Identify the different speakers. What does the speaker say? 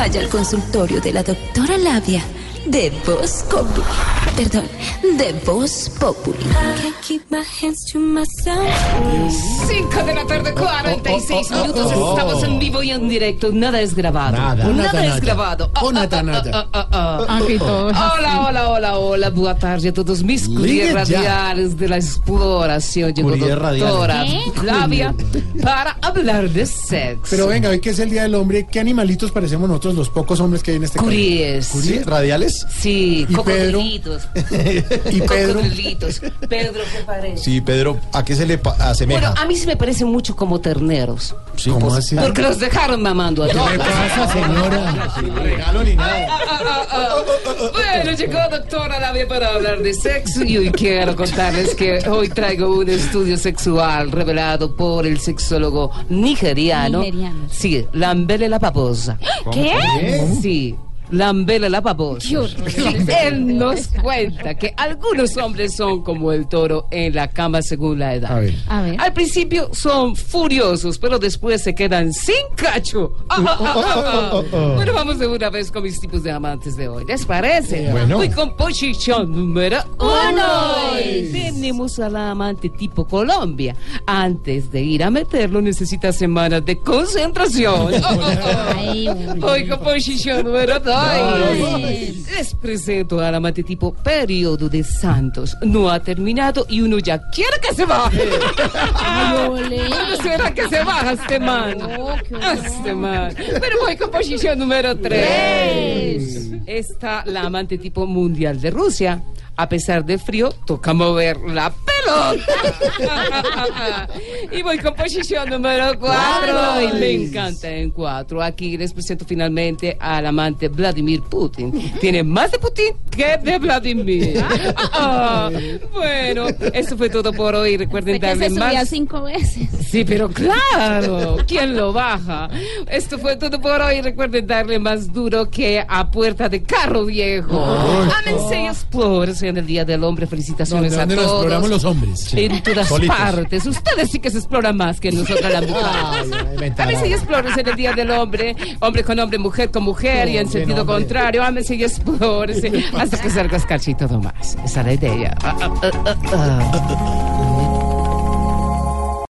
Speaker 1: Vaya al consultorio de la doctora Labia de Voz Populi. Perdón, de Voz Populi. Can't keep my hands to myself.
Speaker 2: 5 de la tarde, 46 minutos. Estamos en vivo y en directo. Nada es grabado.
Speaker 3: Nada.
Speaker 2: Nada es grabado. Ah,
Speaker 3: Oh,
Speaker 2: ah, ah, ah, ah, ah. Hola, hola, hola, hola. Boa tarde a todos mis
Speaker 3: ya.
Speaker 2: radiales de la exploración. Llegó doctora
Speaker 4: radiales.
Speaker 2: Flavia para hablar de sexo.
Speaker 3: Pero venga, hoy que es el Día del Hombre, ¿qué animalitos parecemos nosotros, los pocos hombres que hay en este país?
Speaker 2: Curies.
Speaker 3: ¿Sí? ¿Radiales?
Speaker 2: Sí,
Speaker 3: ¿Y Pedro?
Speaker 2: cocodrilitos.
Speaker 3: ¿Y Pedro?
Speaker 2: Cocodrilitos. Pedro, ¿qué parece?
Speaker 5: Sí, Pedro, ¿a qué se le asemeja?
Speaker 2: Bueno, a mí sí me parecen mucho como terneros.
Speaker 3: Sí, ¿Cómo así?
Speaker 2: Porque los dejaron mamando a todos.
Speaker 3: ¿Qué pasa, señora?
Speaker 5: Regalo ni nada.
Speaker 2: Ah, ah, ah. Bueno, llegó doctora Lavia para hablar de sexo y hoy quiero contarles que hoy traigo un estudio sexual revelado por el sexólogo nigeriano.
Speaker 4: Nigeriano.
Speaker 2: Sí, Lambele la Paposa.
Speaker 4: ¿Qué?
Speaker 2: Sí. Lambele la Paposa. Él nos cuenta que algunos hombres son como el toro en la cama según la edad.
Speaker 3: A ver.
Speaker 4: A ver.
Speaker 2: Al principio son furiosos, pero después se quedan sin cacho. Ah, ah, ah. Bueno, vamos de una vez con mis tipos de amantes de hoy. ¿Les parece?
Speaker 3: Bueno.
Speaker 2: Voy con posición número uno. Tenemos a la amante tipo Colombia. Antes de ir a meterlo necesita semanas de concentración. Voy con posición número dos.
Speaker 4: Ay.
Speaker 2: Les presento al amante tipo periodo de Santos. No ha terminado y uno ya quiere que se baje. ¿Cuándo será que se baja este man? Este man. Pero voy con posición número 3. Está la amante tipo mundial de Rusia. A pesar de frío, toca mover la pelota. y voy con posición número 4. Y me encanta en 4. Aquí les presento finalmente al amante Vladimir Putin. Tiene más de Putin que de Vladimir. Ah, bueno, eso fue todo por hoy. Recuerden
Speaker 4: que
Speaker 2: darle
Speaker 4: se subía
Speaker 2: más.
Speaker 4: cinco veces.
Speaker 2: Sí, pero claro, ¿quién lo baja? Esto fue todo por hoy. Recuerden darle más duro que a puerta de carro viejo. Ámense y explórense en el Día del Hombre. Felicitaciones
Speaker 3: ¿De
Speaker 2: a todos.
Speaker 3: exploramos los hombres?
Speaker 2: En todas
Speaker 5: Solitos.
Speaker 2: partes. Ustedes sí que se exploran más que nosotras las mujeres. Ámense y explórense en el Día del Hombre. Hombre con hombre, mujer con mujer y en sentido
Speaker 3: hombre.
Speaker 2: contrario. Ámense y explórense hasta que salga escarcha y todo más. Esa es la idea. Ah, ah, ah, ah, ah.